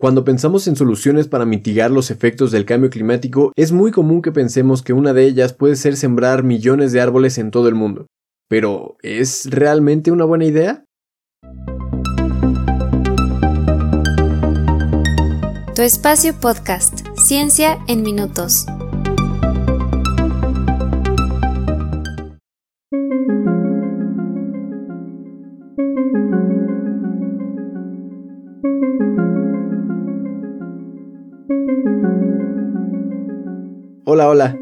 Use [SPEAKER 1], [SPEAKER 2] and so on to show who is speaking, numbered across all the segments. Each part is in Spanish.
[SPEAKER 1] Cuando pensamos en soluciones para mitigar los efectos del cambio climático, es muy común que pensemos que una de ellas puede ser sembrar millones de árboles en todo el mundo. Pero, ¿es realmente una buena idea?
[SPEAKER 2] Tu espacio podcast, Ciencia en Minutos.
[SPEAKER 1] Hola, hola.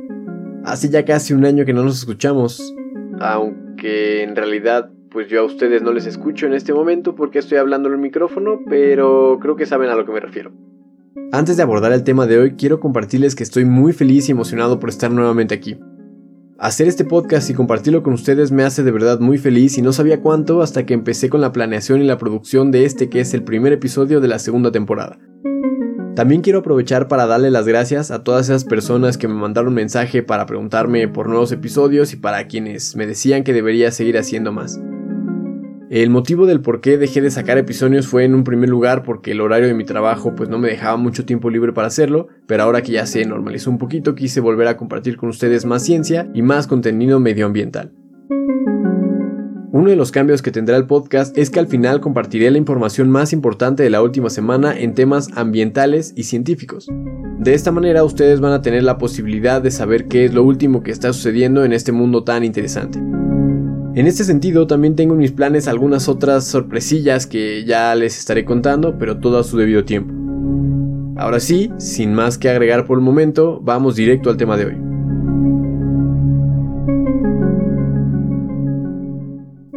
[SPEAKER 1] Hace ya casi un año que no nos escuchamos. Aunque en realidad, pues yo a ustedes no les escucho en este momento porque estoy hablando en el micrófono, pero creo que saben a lo que me refiero. Antes de abordar el tema de hoy, quiero compartirles que estoy muy feliz y emocionado por estar nuevamente aquí. Hacer este podcast y compartirlo con ustedes me hace de verdad muy feliz y no sabía cuánto hasta que empecé con la planeación y la producción de este que es el primer episodio de la segunda temporada. También quiero aprovechar para darle las gracias a todas esas personas que me mandaron mensaje para preguntarme por nuevos episodios y para quienes me decían que debería seguir haciendo más. El motivo del por qué dejé de sacar episodios fue en un primer lugar porque el horario de mi trabajo pues no me dejaba mucho tiempo libre para hacerlo, pero ahora que ya se normalizó un poquito quise volver a compartir con ustedes más ciencia y más contenido medioambiental. Uno de los cambios que tendrá el podcast es que al final compartiré la información más importante de la última semana en temas ambientales y científicos. De esta manera ustedes van a tener la posibilidad de saber qué es lo último que está sucediendo en este mundo tan interesante. En este sentido, también tengo en mis planes algunas otras sorpresillas que ya les estaré contando, pero todo a su debido tiempo. Ahora sí, sin más que agregar por el momento, vamos directo al tema de hoy.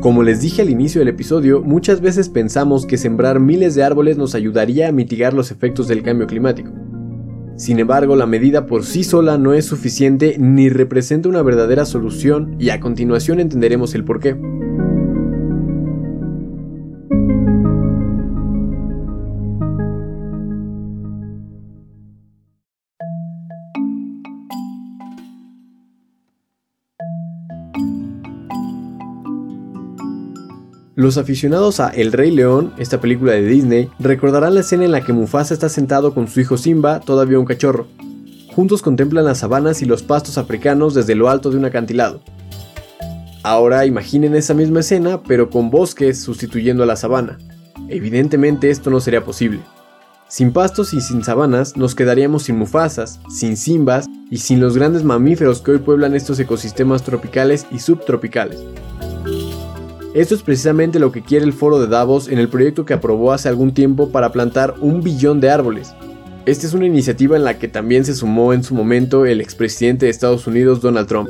[SPEAKER 1] Como les dije al inicio del episodio, muchas veces pensamos que sembrar miles de árboles nos ayudaría a mitigar los efectos del cambio climático. Sin embargo, la medida por sí sola no es suficiente ni representa una verdadera solución y a continuación entenderemos el porqué. Los aficionados a El Rey León, esta película de Disney, recordarán la escena en la que Mufasa está sentado con su hijo Simba, todavía un cachorro. Juntos contemplan las sabanas y los pastos africanos desde lo alto de un acantilado. Ahora imaginen esa misma escena, pero con bosques sustituyendo a la sabana. Evidentemente esto no sería posible. Sin pastos y sin sabanas nos quedaríamos sin mufasas, sin simbas y sin los grandes mamíferos que hoy pueblan estos ecosistemas tropicales y subtropicales. Esto es precisamente lo que quiere el foro de Davos en el proyecto que aprobó hace algún tiempo para plantar un billón de árboles. Esta es una iniciativa en la que también se sumó en su momento el expresidente de Estados Unidos Donald Trump.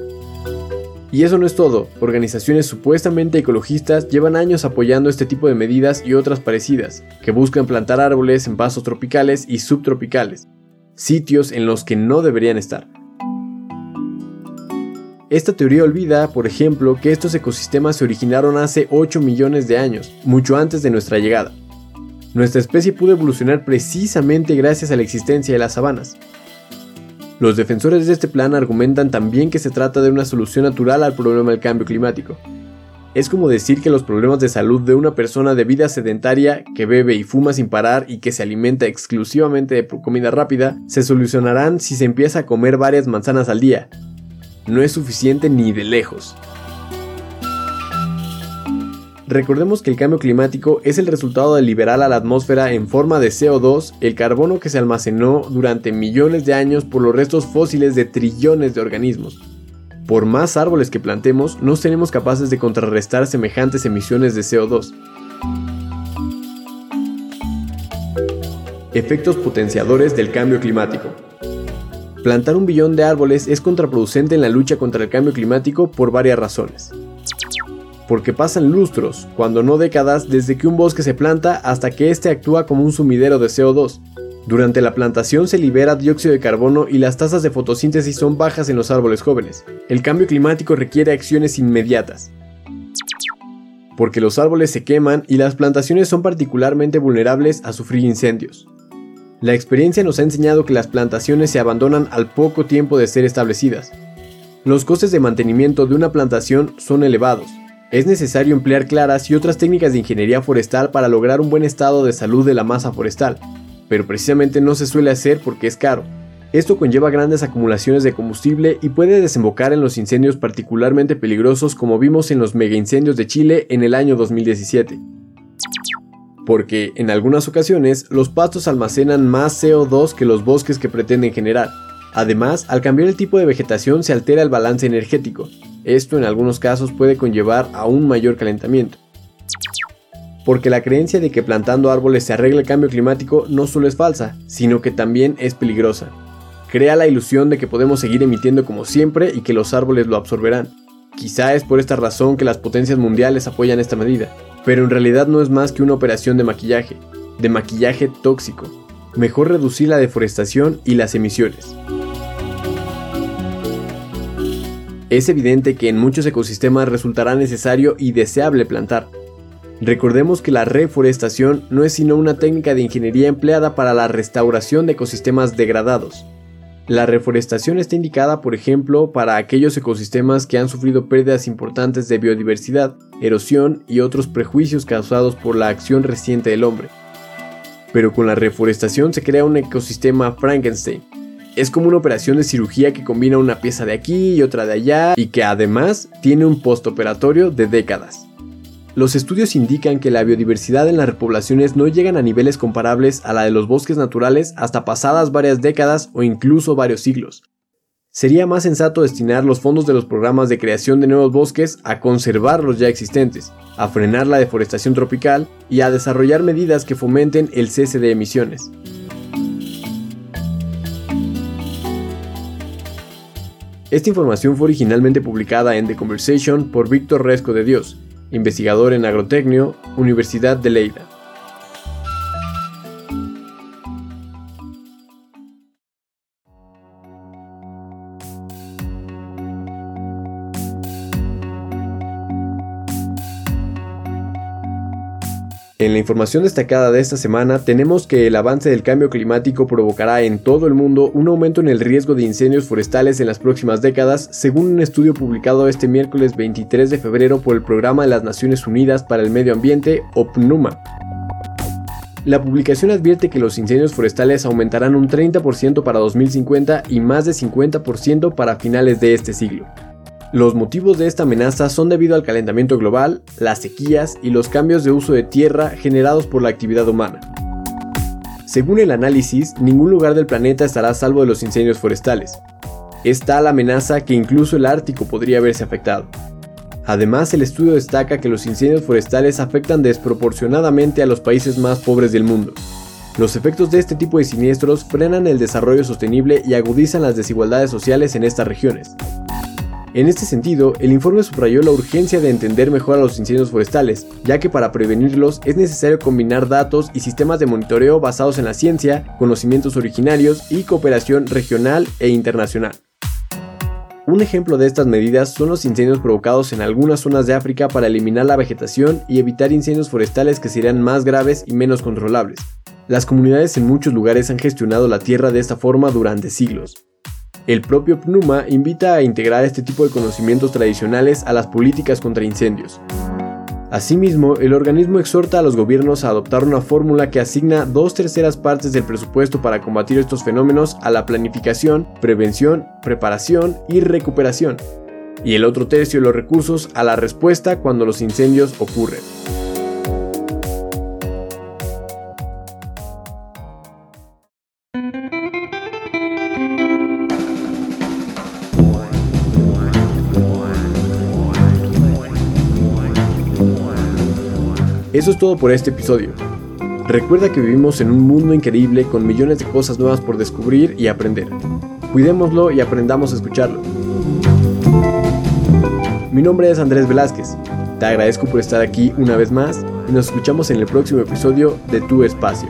[SPEAKER 1] Y eso no es todo, organizaciones supuestamente ecologistas llevan años apoyando este tipo de medidas y otras parecidas, que buscan plantar árboles en pasos tropicales y subtropicales, sitios en los que no deberían estar. Esta teoría olvida, por ejemplo, que estos ecosistemas se originaron hace 8 millones de años, mucho antes de nuestra llegada. Nuestra especie pudo evolucionar precisamente gracias a la existencia de las sabanas. Los defensores de este plan argumentan también que se trata de una solución natural al problema del cambio climático. Es como decir que los problemas de salud de una persona de vida sedentaria que bebe y fuma sin parar y que se alimenta exclusivamente de comida rápida se solucionarán si se empieza a comer varias manzanas al día, no es suficiente ni de lejos. Recordemos que el cambio climático es el resultado de liberar a la atmósfera en forma de CO2 el carbono que se almacenó durante millones de años por los restos fósiles de trillones de organismos. Por más árboles que plantemos, no seremos capaces de contrarrestar semejantes emisiones de CO2. Efectos potenciadores del cambio climático. Plantar un billón de árboles es contraproducente en la lucha contra el cambio climático por varias razones. Porque pasan lustros, cuando no décadas, desde que un bosque se planta hasta que éste actúa como un sumidero de CO2. Durante la plantación se libera dióxido de carbono y las tasas de fotosíntesis son bajas en los árboles jóvenes. El cambio climático requiere acciones inmediatas. Porque los árboles se queman y las plantaciones son particularmente vulnerables a sufrir incendios. La experiencia nos ha enseñado que las plantaciones se abandonan al poco tiempo de ser establecidas. Los costes de mantenimiento de una plantación son elevados. Es necesario emplear claras y otras técnicas de ingeniería forestal para lograr un buen estado de salud de la masa forestal. pero precisamente no se suele hacer porque es caro. Esto conlleva grandes acumulaciones de combustible y puede desembocar en los incendios particularmente peligrosos como vimos en los mega incendios de Chile en el año 2017. Porque, en algunas ocasiones, los pastos almacenan más CO2 que los bosques que pretenden generar. Además, al cambiar el tipo de vegetación se altera el balance energético. Esto en algunos casos puede conllevar a un mayor calentamiento porque la creencia de que plantando árboles se arregla el cambio climático no solo es falsa, sino que también es peligrosa. Crea la ilusión de que podemos seguir emitiendo como siempre y que los árboles lo absorberán. Quizá es por esta razón que las potencias mundiales apoyan esta medida, pero en realidad no es más que una operación de maquillaje, de maquillaje tóxico. Mejor reducir la deforestación y las emisiones. Es evidente que en muchos ecosistemas resultará necesario y deseable plantar, Recordemos que la reforestación no es sino una técnica de ingeniería empleada para la restauración de ecosistemas degradados. La reforestación está indicada, por ejemplo, para aquellos ecosistemas que han sufrido pérdidas importantes de biodiversidad, erosión y otros prejuicios causados por la acción reciente del hombre. Pero con la reforestación se crea un ecosistema Frankenstein. Es como una operación de cirugía que combina una pieza de aquí y otra de allá y que además tiene un postoperatorio de décadas. Los estudios indican que la biodiversidad en las repoblaciones no llegan a niveles comparables a la de los bosques naturales hasta pasadas varias décadas o incluso varios siglos. Sería más sensato destinar los fondos de los programas de creación de nuevos bosques a conservar los ya existentes, a frenar la deforestación tropical y a desarrollar medidas que fomenten el cese de emisiones. Esta información fue originalmente publicada en The Conversation por Víctor Resco de Dios, investigador en agrotecnio, Universidad de Leida. La información destacada de esta semana tenemos que el avance del cambio climático provocará en todo el mundo un aumento en el riesgo de incendios forestales en las próximas décadas, según un estudio publicado este miércoles 23 de febrero por el Programa de las Naciones Unidas para el Medio Ambiente, OPNUMA. La publicación advierte que los incendios forestales aumentarán un 30% para 2050 y más de 50% para finales de este siglo. Los motivos de esta amenaza son debido al calentamiento global, las sequías y los cambios de uso de tierra generados por la actividad humana. Según el análisis, ningún lugar del planeta estará a salvo de los incendios forestales. Es tal amenaza que incluso el Ártico podría verse afectado. Además, el estudio destaca que los incendios forestales afectan desproporcionadamente a los países más pobres del mundo. Los efectos de este tipo de siniestros frenan el desarrollo sostenible y agudizan las desigualdades sociales en estas regiones. En este sentido, el informe subrayó la urgencia de entender mejor a los incendios forestales, ya que para prevenirlos es necesario combinar datos y sistemas de monitoreo basados en la ciencia, conocimientos originarios y cooperación regional e internacional. Un ejemplo de estas medidas son los incendios provocados en algunas zonas de África para eliminar la vegetación y evitar incendios forestales que serían más graves y menos controlables. Las comunidades en muchos lugares han gestionado la tierra de esta forma durante siglos. El propio PNUMA invita a integrar este tipo de conocimientos tradicionales a las políticas contra incendios. Asimismo, el organismo exhorta a los gobiernos a adoptar una fórmula que asigna dos terceras partes del presupuesto para combatir estos fenómenos a la planificación, prevención, preparación y recuperación, y el otro tercio de los recursos a la respuesta cuando los incendios ocurren. Eso es todo por este episodio. Recuerda que vivimos en un mundo increíble con millones de cosas nuevas por descubrir y aprender. Cuidémoslo y aprendamos a escucharlo. Mi nombre es Andrés Velázquez. Te agradezco por estar aquí una vez más y nos escuchamos en el próximo episodio de Tu Espacio.